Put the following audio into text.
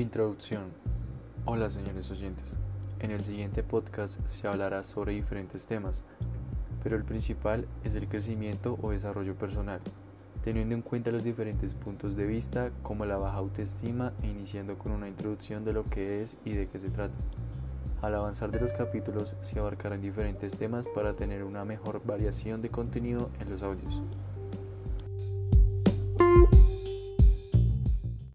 Introducción. Hola señores oyentes. En el siguiente podcast se hablará sobre diferentes temas, pero el principal es el crecimiento o desarrollo personal, teniendo en cuenta los diferentes puntos de vista como la baja autoestima e iniciando con una introducción de lo que es y de qué se trata. Al avanzar de los capítulos se abarcarán diferentes temas para tener una mejor variación de contenido en los audios.